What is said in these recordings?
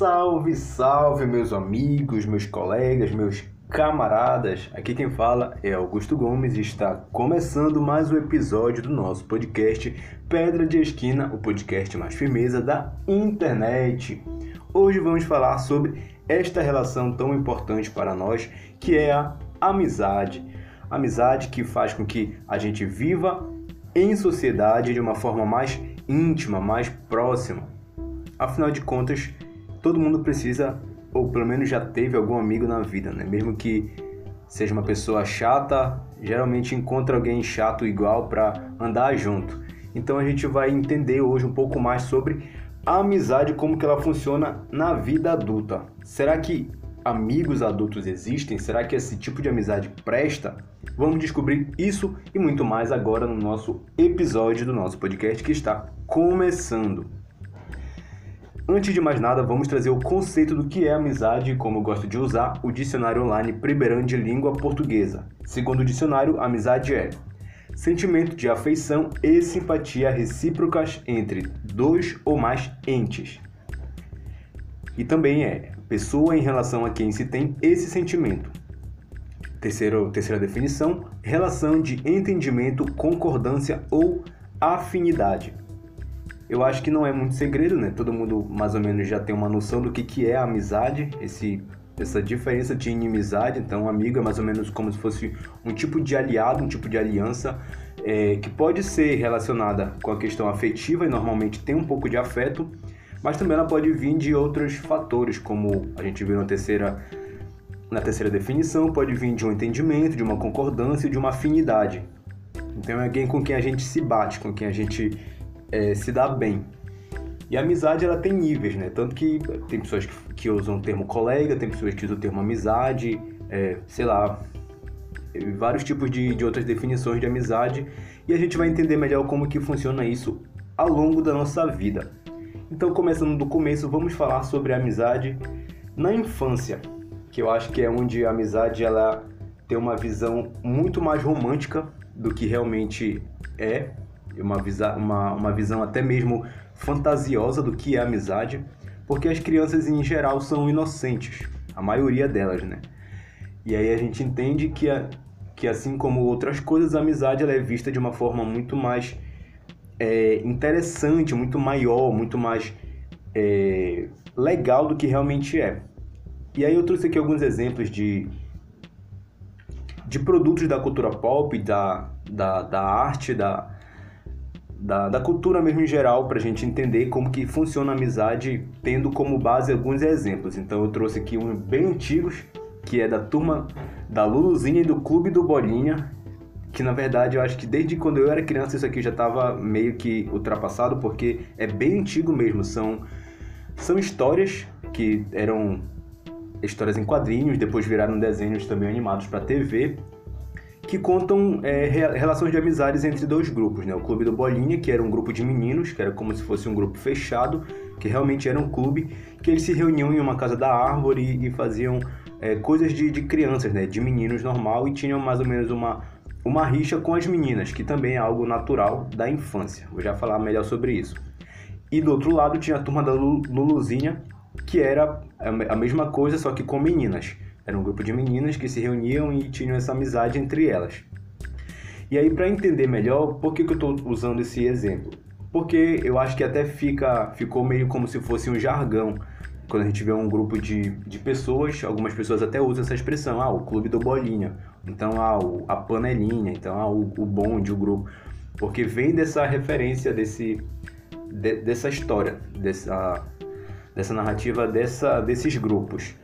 Salve, salve, meus amigos, meus colegas, meus camaradas. Aqui quem fala é Augusto Gomes e está começando mais um episódio do nosso podcast Pedra de Esquina, o podcast mais firmeza da internet. Hoje vamos falar sobre esta relação tão importante para nós, que é a amizade. Amizade que faz com que a gente viva em sociedade de uma forma mais íntima, mais próxima. Afinal de contas, todo mundo precisa, ou pelo menos já teve algum amigo na vida, né? Mesmo que seja uma pessoa chata, geralmente encontra alguém chato igual para andar junto. Então a gente vai entender hoje um pouco mais sobre a amizade, como que ela funciona na vida adulta. Será que amigos adultos existem? Será que esse tipo de amizade presta? Vamos descobrir isso e muito mais agora no nosso episódio do nosso podcast que está começando. Antes de mais nada, vamos trazer o conceito do que é amizade, como eu gosto de usar, o dicionário online Primeirão de Língua Portuguesa. Segundo o dicionário, amizade é sentimento de afeição e simpatia recíprocas entre dois ou mais entes. E também é pessoa em relação a quem se tem esse sentimento. Terceira, terceira definição, relação de entendimento, concordância ou afinidade eu acho que não é muito segredo, né? Todo mundo mais ou menos já tem uma noção do que, que é a amizade, esse, essa diferença de inimizade. Então, amigo é mais ou menos como se fosse um tipo de aliado, um tipo de aliança é, que pode ser relacionada com a questão afetiva e normalmente tem um pouco de afeto, mas também ela pode vir de outros fatores, como a gente viu na terceira na terceira definição, pode vir de um entendimento, de uma concordância, de uma afinidade. Então é alguém com quem a gente se bate, com quem a gente é, se dá bem. E a amizade ela tem níveis, né? Tanto que tem pessoas que, que usam o termo colega, tem pessoas que usam o termo amizade, é, sei lá, vários tipos de, de outras definições de amizade. E a gente vai entender melhor como que funciona isso ao longo da nossa vida. Então, começando do começo, vamos falar sobre a amizade na infância, que eu acho que é onde a amizade ela tem uma visão muito mais romântica do que realmente é uma, visa, uma, uma visão até mesmo fantasiosa do que é amizade, porque as crianças em geral são inocentes, a maioria delas, né? E aí a gente entende que, a, que assim como outras coisas, a amizade ela é vista de uma forma muito mais é, interessante, muito maior, muito mais é, legal do que realmente é. E aí eu trouxe aqui alguns exemplos de, de produtos da cultura pop, da, da, da arte, da, da, da cultura mesmo em geral, para a gente entender como que funciona a amizade, tendo como base alguns exemplos. Então eu trouxe aqui um bem antigos, que é da turma da Luluzinha e do Clube do Bolinha, que na verdade eu acho que desde quando eu era criança isso aqui já estava meio que ultrapassado, porque é bem antigo mesmo, são, são histórias que eram histórias em quadrinhos, depois viraram desenhos também animados para TV, que contam é, relações de amizades entre dois grupos, né? O Clube do Bolinha, que era um grupo de meninos, que era como se fosse um grupo fechado, que realmente era um clube, que eles se reuniam em uma casa da árvore e faziam é, coisas de, de crianças, né? De meninos normal e tinham mais ou menos uma, uma rixa com as meninas, que também é algo natural da infância. Vou já falar melhor sobre isso. E do outro lado tinha a turma da Luluzinha, que era a mesma coisa, só que com meninas. Era um grupo de meninas que se reuniam e tinham essa amizade entre elas. E aí, para entender melhor, por que, que eu estou usando esse exemplo? Porque eu acho que até fica, ficou meio como se fosse um jargão. Quando a gente vê um grupo de, de pessoas, algumas pessoas até usam essa expressão, ah, o clube do bolinha, então ah, o, a panelinha, então ah, o, o bonde, o grupo. Porque vem dessa referência, desse, de, dessa história, dessa, dessa narrativa dessa, desses grupos.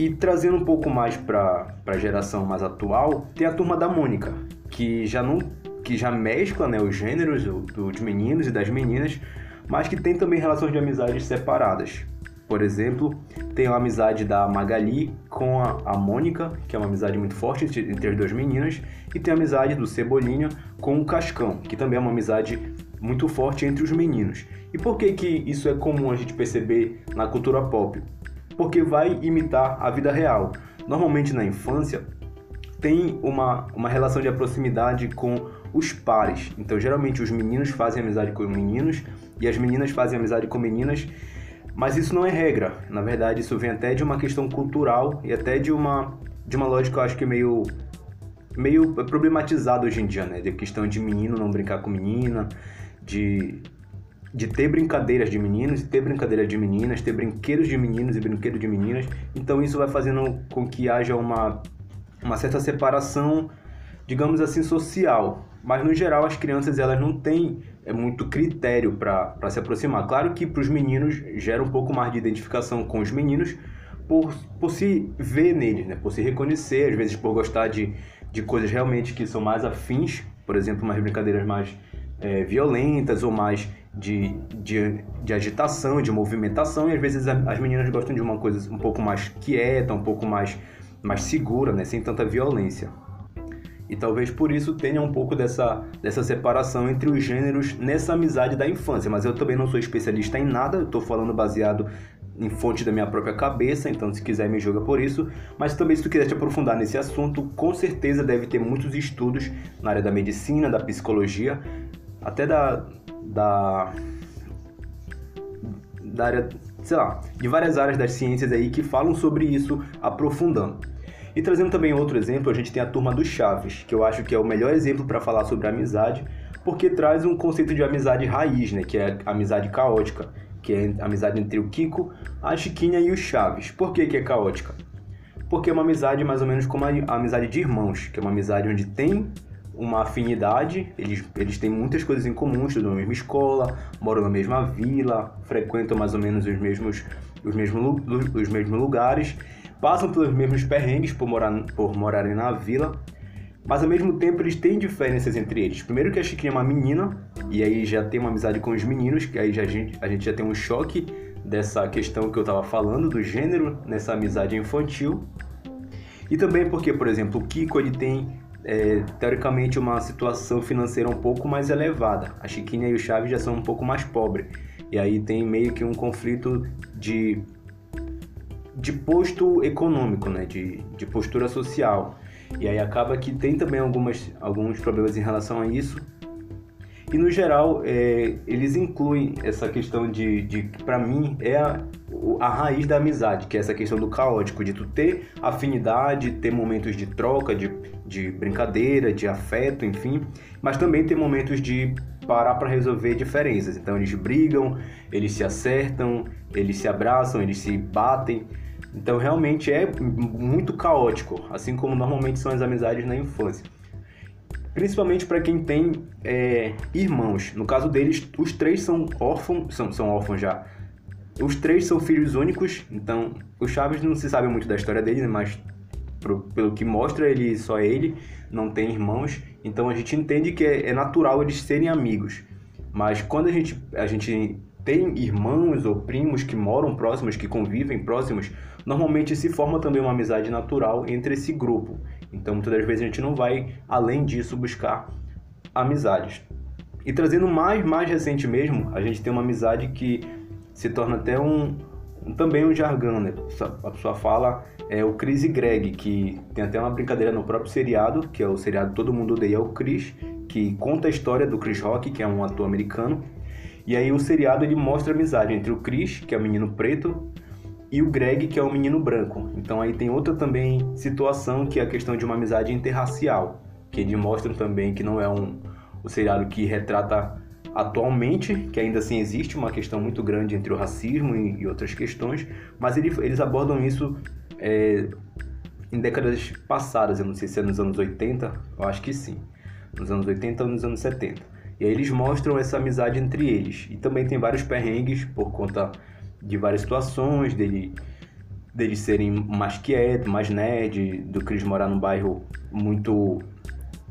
E trazendo um pouco mais para a geração mais atual, tem a turma da Mônica, que já não que já mescla né, os gêneros do, dos meninos e das meninas, mas que tem também relações de amizades separadas. Por exemplo, tem a amizade da Magali com a, a Mônica, que é uma amizade muito forte entre, entre as duas meninas, e tem a amizade do Cebolinha com o Cascão, que também é uma amizade muito forte entre os meninos. E por que, que isso é comum a gente perceber na cultura pop? Porque vai imitar a vida real. Normalmente na infância tem uma, uma relação de proximidade com os pares. Então, geralmente os meninos fazem amizade com meninos e as meninas fazem amizade com meninas, Mas isso não é regra. Na verdade, isso vem até de uma questão cultural e até de uma, de uma lógica, eu acho que meio, meio problematizada hoje em dia, né? De questão de menino não brincar com menina, de, de ter brincadeiras de meninos ter brincadeiras de meninas, ter brinquedos de meninos e brinquedos de meninas. Então isso vai fazendo com que haja uma, uma certa separação, digamos assim, social. Mas no geral as crianças elas não têm é muito critério para se aproximar. Claro que para os meninos gera um pouco mais de identificação com os meninos por, por se ver neles, né? por se reconhecer, às vezes por gostar de, de coisas realmente que são mais afins, por exemplo, umas brincadeiras mais é, violentas ou mais de, de, de agitação, de movimentação, e às vezes as meninas gostam de uma coisa um pouco mais quieta, um pouco mais, mais segura, né? sem tanta violência. E talvez por isso tenha um pouco dessa, dessa separação entre os gêneros nessa amizade da infância. Mas eu também não sou especialista em nada, eu estou falando baseado em fonte da minha própria cabeça, então se quiser me julga por isso. Mas também se tu quiser te aprofundar nesse assunto, com certeza deve ter muitos estudos na área da medicina, da psicologia, até da, da, da área, sei lá, de várias áreas das ciências aí que falam sobre isso aprofundando. E trazendo também outro exemplo, a gente tem a turma do Chaves, que eu acho que é o melhor exemplo para falar sobre amizade, porque traz um conceito de amizade raiz, né, que é a amizade caótica, que é a amizade entre o Kiko, a Chiquinha e o Chaves. Por que, que é caótica? Porque é uma amizade mais ou menos como a amizade de irmãos, que é uma amizade onde tem uma afinidade, eles, eles têm muitas coisas em comum, estudam na mesma escola, moram na mesma vila, frequentam mais ou menos os mesmos, os mesmos, os mesmos lugares, passam pelos mesmos perrengues por, morar, por morarem na vila, mas ao mesmo tempo eles têm diferenças entre eles. Primeiro que a Chiquinha é uma menina, e aí já tem uma amizade com os meninos, que aí já, a, gente, a gente já tem um choque dessa questão que eu estava falando, do gênero, nessa amizade infantil. E também porque, por exemplo, o Kiko ele tem é, teoricamente uma situação financeira um pouco mais elevada. A Chiquinha e o Chaves já são um pouco mais pobres. E aí tem meio que um conflito de de posto econômico, né? de, de postura social. E aí acaba que tem também algumas, alguns problemas em relação a isso. E no geral, é, eles incluem essa questão de, de que para mim é a, a raiz da amizade, que é essa questão do caótico, de tu ter afinidade, ter momentos de troca, de, de brincadeira, de afeto, enfim, mas também ter momentos de parar para resolver diferenças. Então eles brigam, eles se acertam, eles se abraçam, eles se batem. Então realmente é muito caótico, assim como normalmente são as amizades na infância. Principalmente para quem tem é, irmãos. No caso deles, os três são órfãos, são, são órfãos já. Os três são filhos únicos, então o Chaves não se sabe muito da história dele, né, mas pro, pelo que mostra, ele só é ele, não tem irmãos. Então a gente entende que é, é natural eles serem amigos. Mas quando a gente, a gente tem irmãos ou primos que moram próximos, que convivem próximos, normalmente se forma também uma amizade natural entre esse grupo. Então, muitas das vezes a gente não vai além disso buscar amizades. E trazendo mais, mais recente mesmo, a gente tem uma amizade que se torna até um, um também um jargão, né? A pessoa fala é o Chris e Greg, que tem até uma brincadeira no próprio seriado, que é o seriado Todo Mundo Odeia o Chris, que conta a história do Chris Rock, que é um ator americano, e aí o seriado ele mostra a amizade entre o Chris, que é o menino preto, e o Greg, que é o menino branco. Então aí tem outra também situação que é a questão de uma amizade interracial, que eles mostram também que não é um o seriado que retrata atualmente, que ainda assim existe uma questão muito grande entre o racismo e, e outras questões, mas ele, eles abordam isso é, em décadas passadas, eu não sei se é nos anos 80, eu acho que sim, nos anos 80 ou nos anos 70. E aí eles mostram essa amizade entre eles. E também tem vários perrengues por conta de várias situações, dele, deles serem mais quietos, mais nerd, do Chris morar num bairro muito,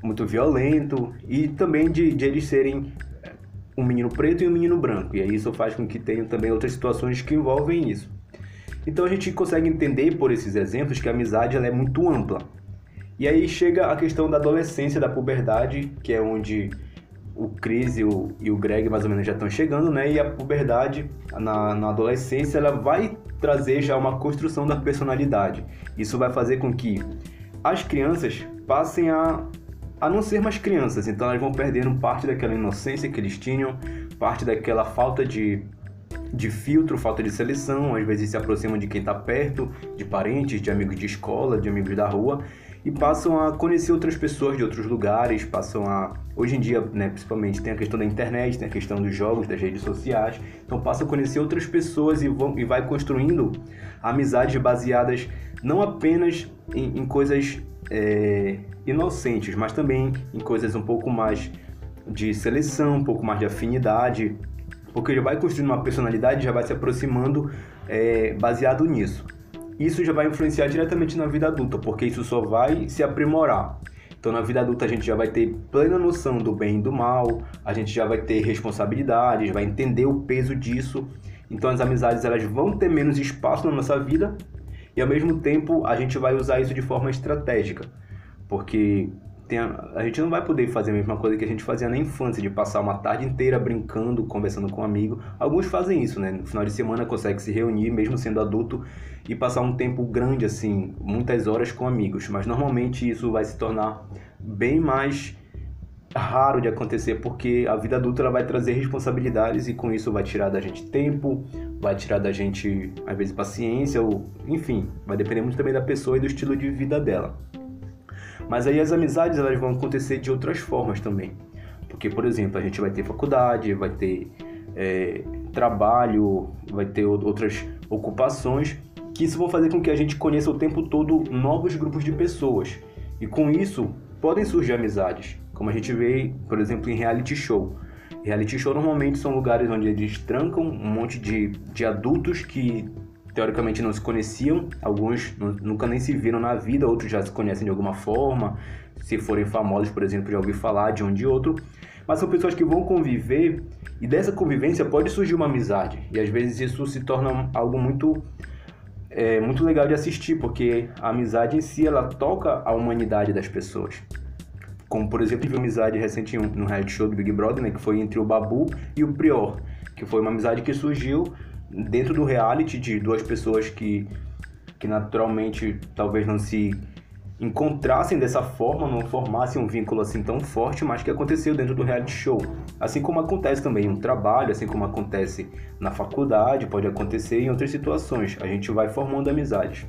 muito violento, e também de, de eles serem um menino preto e um menino branco. E aí isso faz com que tenham também outras situações que envolvem isso. Então a gente consegue entender por esses exemplos que a amizade ela é muito ampla. E aí chega a questão da adolescência, da puberdade, que é onde o Chris e o, e o Greg mais ou menos já estão chegando, né? E a puberdade na, na adolescência ela vai trazer já uma construção da personalidade. Isso vai fazer com que as crianças passem a, a não ser mais crianças, então elas vão perdendo parte daquela inocência que eles tinham, parte daquela falta de, de filtro, falta de seleção, às vezes se aproximam de quem está perto, de parentes, de amigos de escola, de amigos da rua e passam a conhecer outras pessoas de outros lugares, passam a hoje em dia, né, principalmente tem a questão da internet, tem a questão dos jogos, das redes sociais, então passam a conhecer outras pessoas e vão e vai construindo amizades baseadas não apenas em, em coisas é, inocentes, mas também em coisas um pouco mais de seleção, um pouco mais de afinidade, porque já vai construindo uma personalidade, já vai se aproximando é, baseado nisso isso já vai influenciar diretamente na vida adulta, porque isso só vai se aprimorar. Então, na vida adulta, a gente já vai ter plena noção do bem e do mal, a gente já vai ter responsabilidades, vai entender o peso disso. Então, as amizades elas vão ter menos espaço na nossa vida e, ao mesmo tempo, a gente vai usar isso de forma estratégica, porque a, a, gente não vai poder fazer a mesma coisa que a gente fazia na infância, de passar uma tarde inteira brincando, conversando com um amigo. Alguns fazem isso, né? No final de semana consegue se reunir, mesmo sendo adulto, e passar um tempo grande, assim, muitas horas com amigos. Mas normalmente isso vai se tornar bem mais raro de acontecer, porque a vida adulta ela vai trazer responsabilidades e com isso vai tirar da gente tempo, vai tirar da gente, às vezes, paciência, ou enfim, vai depender muito também da pessoa e do estilo de vida dela. Mas aí as amizades elas vão acontecer de outras formas também. Porque, por exemplo, a gente vai ter faculdade, vai ter é, trabalho, vai ter outras ocupações que isso vão fazer com que a gente conheça o tempo todo novos grupos de pessoas. E com isso podem surgir amizades, como a gente vê, por exemplo, em reality show. Reality show normalmente são lugares onde eles trancam um monte de, de adultos que teoricamente não se conheciam, alguns nunca nem se viram na vida, outros já se conhecem de alguma forma, se forem famosos, por exemplo, já ouvi falar de um de outro, mas são pessoas que vão conviver e dessa convivência pode surgir uma amizade e às vezes isso se torna algo muito é, muito legal de assistir porque a amizade em si ela toca a humanidade das pessoas. Como, por exemplo, uma amizade recente no reality show do Big Brother, né, que foi entre o Babu e o Prior, que foi uma amizade que surgiu dentro do reality de duas pessoas que, que naturalmente talvez não se encontrassem dessa forma, não formassem um vínculo assim tão forte, mas que aconteceu dentro do reality show. Assim como acontece também no trabalho, assim como acontece na faculdade, pode acontecer em outras situações. A gente vai formando amizades.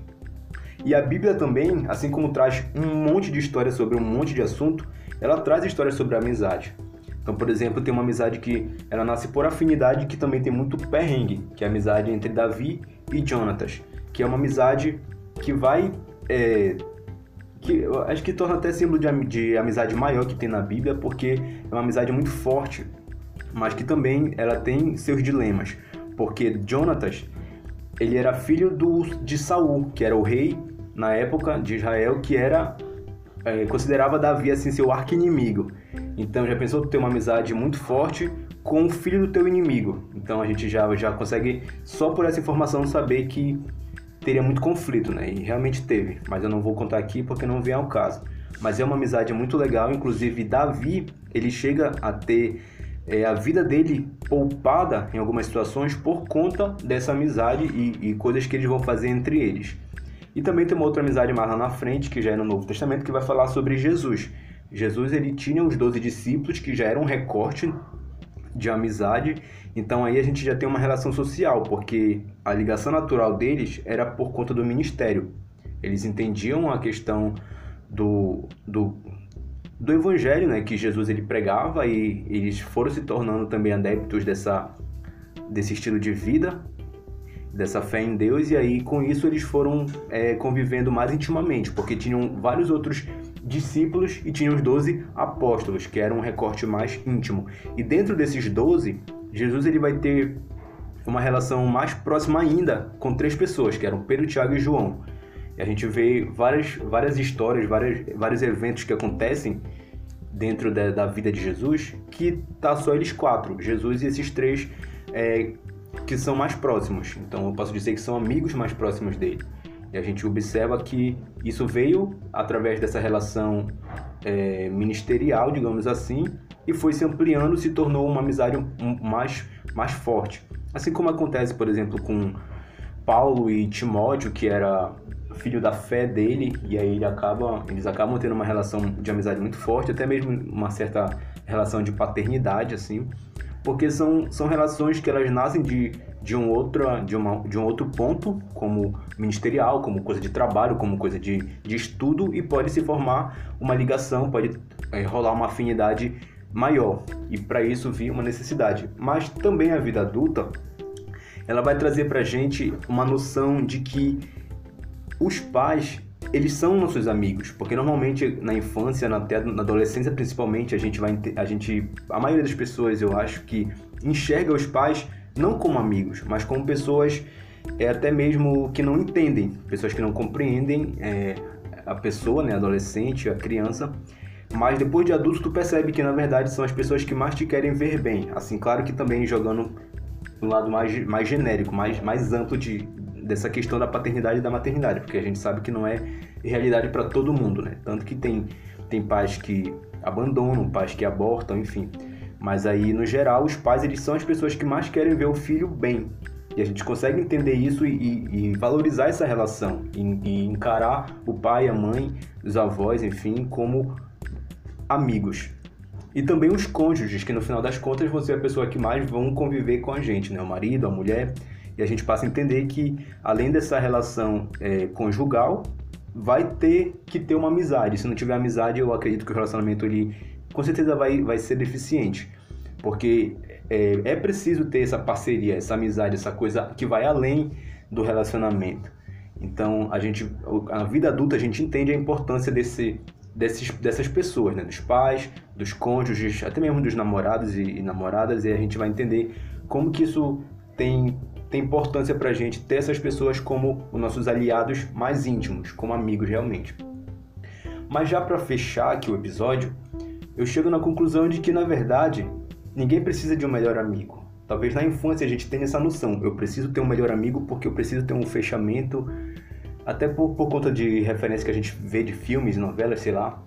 E a Bíblia também, assim como traz um monte de história sobre um monte de assunto, ela traz histórias sobre a amizade. Então, por exemplo, tem uma amizade que ela nasce por afinidade, que também tem muito perrengue, que é a amizade entre Davi e Jonatas, que é uma amizade que vai. É, que acho que torna até símbolo de, de amizade maior que tem na Bíblia, porque é uma amizade muito forte, mas que também ela tem seus dilemas, porque Jonatas ele era filho do, de Saul, que era o rei na época de Israel, que era é, considerava Davi assim seu arqui-inimigo. Então já pensou ter uma amizade muito forte com o filho do teu inimigo. Então a gente já, já consegue, só por essa informação, saber que teria muito conflito, né? E realmente teve, mas eu não vou contar aqui porque não vem ao caso. Mas é uma amizade muito legal, inclusive Davi, ele chega a ter é, a vida dele poupada em algumas situações por conta dessa amizade e, e coisas que eles vão fazer entre eles. E também tem uma outra amizade mais lá na frente, que já é no Novo Testamento, que vai falar sobre Jesus. Jesus ele tinha os doze discípulos que já eram um recorte de amizade, então aí a gente já tem uma relação social, porque a ligação natural deles era por conta do ministério. Eles entendiam a questão do, do, do evangelho, né, que Jesus ele pregava e eles foram se tornando também adeptos dessa desse estilo de vida, dessa fé em Deus e aí com isso eles foram é, convivendo mais intimamente, porque tinham vários outros discípulos e tinha os doze apóstolos, que era um recorte mais íntimo. E dentro desses doze, Jesus ele vai ter uma relação mais próxima ainda com três pessoas, que eram Pedro, Tiago e João. E a gente vê várias, várias histórias, várias, vários eventos que acontecem dentro da, da vida de Jesus, que tá só eles quatro, Jesus e esses três é, que são mais próximos. Então eu posso dizer que são amigos mais próximos dele. E a gente observa que isso veio através dessa relação é, ministerial, digamos assim, e foi se ampliando, se tornou uma amizade mais, mais forte. Assim como acontece, por exemplo, com Paulo e Timóteo, que era filho da fé dele, e aí ele acaba, eles acabam tendo uma relação de amizade muito forte, até mesmo uma certa relação de paternidade, assim. Porque são, são relações que elas nascem de, de, um outro, de, uma, de um outro ponto, como ministerial, como coisa de trabalho, como coisa de, de estudo, e pode se formar uma ligação, pode é, rolar uma afinidade maior, e para isso vir uma necessidade. Mas também a vida adulta, ela vai trazer para gente uma noção de que os pais eles são nossos amigos, porque normalmente na infância, na, na adolescência principalmente, a gente vai a gente a maioria das pessoas, eu acho que enxerga os pais não como amigos, mas como pessoas é até mesmo que não entendem, pessoas que não compreendem é, a pessoa, né, adolescente, a criança. Mas depois de adulto tu percebe que na verdade são as pessoas que mais te querem ver bem. Assim, claro que também jogando no lado mais, mais genérico, mais, mais amplo de, dessa questão da paternidade e da maternidade, porque a gente sabe que não é realidade para todo mundo, né? Tanto que tem, tem pais que abandonam, pais que abortam, enfim. Mas aí, no geral, os pais eles são as pessoas que mais querem ver o filho bem. E a gente consegue entender isso e, e, valorizar essa relação, e, e encarar o pai, a mãe, os avós, enfim, como amigos. E também os cônjuges, que no final das contas vão ser a pessoa que mais vão conviver com a gente, né? O marido, a mulher. E a gente passa a entender que, além dessa relação é, conjugal, vai ter que ter uma amizade. Se não tiver amizade, eu acredito que o relacionamento ele com certeza vai, vai ser deficiente. Porque é, é preciso ter essa parceria, essa amizade, essa coisa que vai além do relacionamento. Então, a gente, a vida adulta, a gente entende a importância desse, desses, dessas pessoas, né? dos pais, dos cônjuges, até mesmo dos namorados e, e namoradas, e a gente vai entender como que isso tem tem importância para a gente ter essas pessoas como os nossos aliados mais íntimos, como amigos realmente. Mas já para fechar aqui o episódio, eu chego na conclusão de que na verdade ninguém precisa de um melhor amigo. Talvez na infância a gente tenha essa noção. Eu preciso ter um melhor amigo porque eu preciso ter um fechamento, até por, por conta de referência que a gente vê de filmes, novelas, sei lá.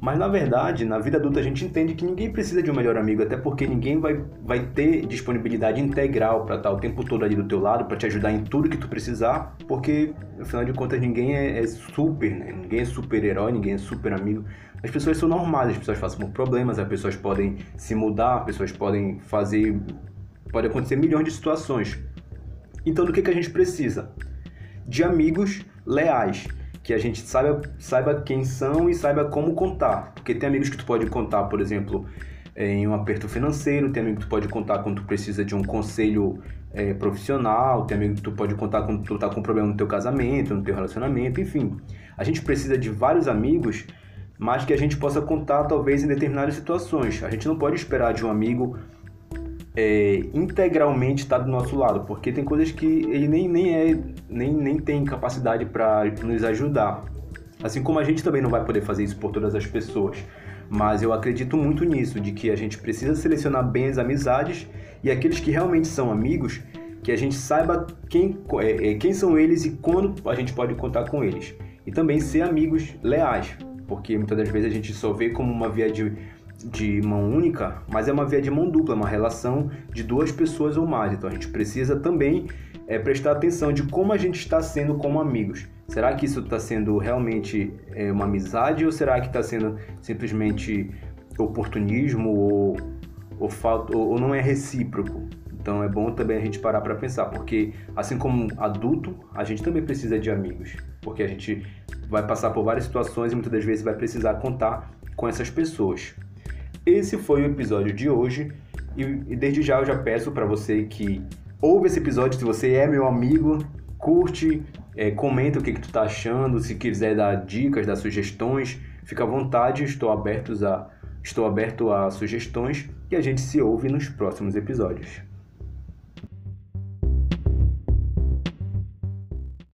Mas na verdade, na vida adulta a gente entende que ninguém precisa de um melhor amigo, até porque ninguém vai, vai ter disponibilidade integral para estar o tempo todo ali do teu lado, para te ajudar em tudo que tu precisar, porque afinal de contas ninguém é, é super, né? Ninguém é super herói, ninguém é super amigo. As pessoas são normais, as pessoas passam por problemas, as pessoas podem se mudar, as pessoas podem fazer, pode acontecer milhões de situações. Então do que que a gente precisa? De amigos leais que a gente saiba, saiba quem são e saiba como contar. Porque tem amigos que tu pode contar, por exemplo, em um aperto financeiro, tem amigo que tu pode contar quando tu precisa de um conselho é, profissional, tem amigo que tu pode contar quando tu tá com problema no teu casamento, no teu relacionamento, enfim. A gente precisa de vários amigos, mas que a gente possa contar talvez em determinadas situações. A gente não pode esperar de um amigo é, integralmente estar tá do nosso lado, porque tem coisas que ele nem, nem, é, nem, nem tem capacidade para nos ajudar. Assim como a gente também não vai poder fazer isso por todas as pessoas. Mas eu acredito muito nisso, de que a gente precisa selecionar bem as amizades e aqueles que realmente são amigos, que a gente saiba quem, é, é quem são eles e quando a gente pode contar com eles. E também ser amigos leais, porque muitas das vezes a gente só vê como uma via de de mão única, mas é uma via de mão dupla, uma relação de duas pessoas ou mais. Então a gente precisa também é, prestar atenção de como a gente está sendo como amigos. Será que isso está sendo realmente é, uma amizade ou será que está sendo simplesmente oportunismo ou, ou, ou, ou não é recíproco? Então é bom também a gente parar para pensar, porque assim como adulto, a gente também precisa de amigos, porque a gente vai passar por várias situações e muitas das vezes vai precisar contar com essas pessoas. Esse foi o episódio de hoje e, e desde já eu já peço para você que ouve esse episódio, se você é meu amigo, curte, é, comenta o que, que tu tá achando, se quiser dar dicas, dar sugestões, fica à vontade, estou aberto a, estou aberto a sugestões e a gente se ouve nos próximos episódios.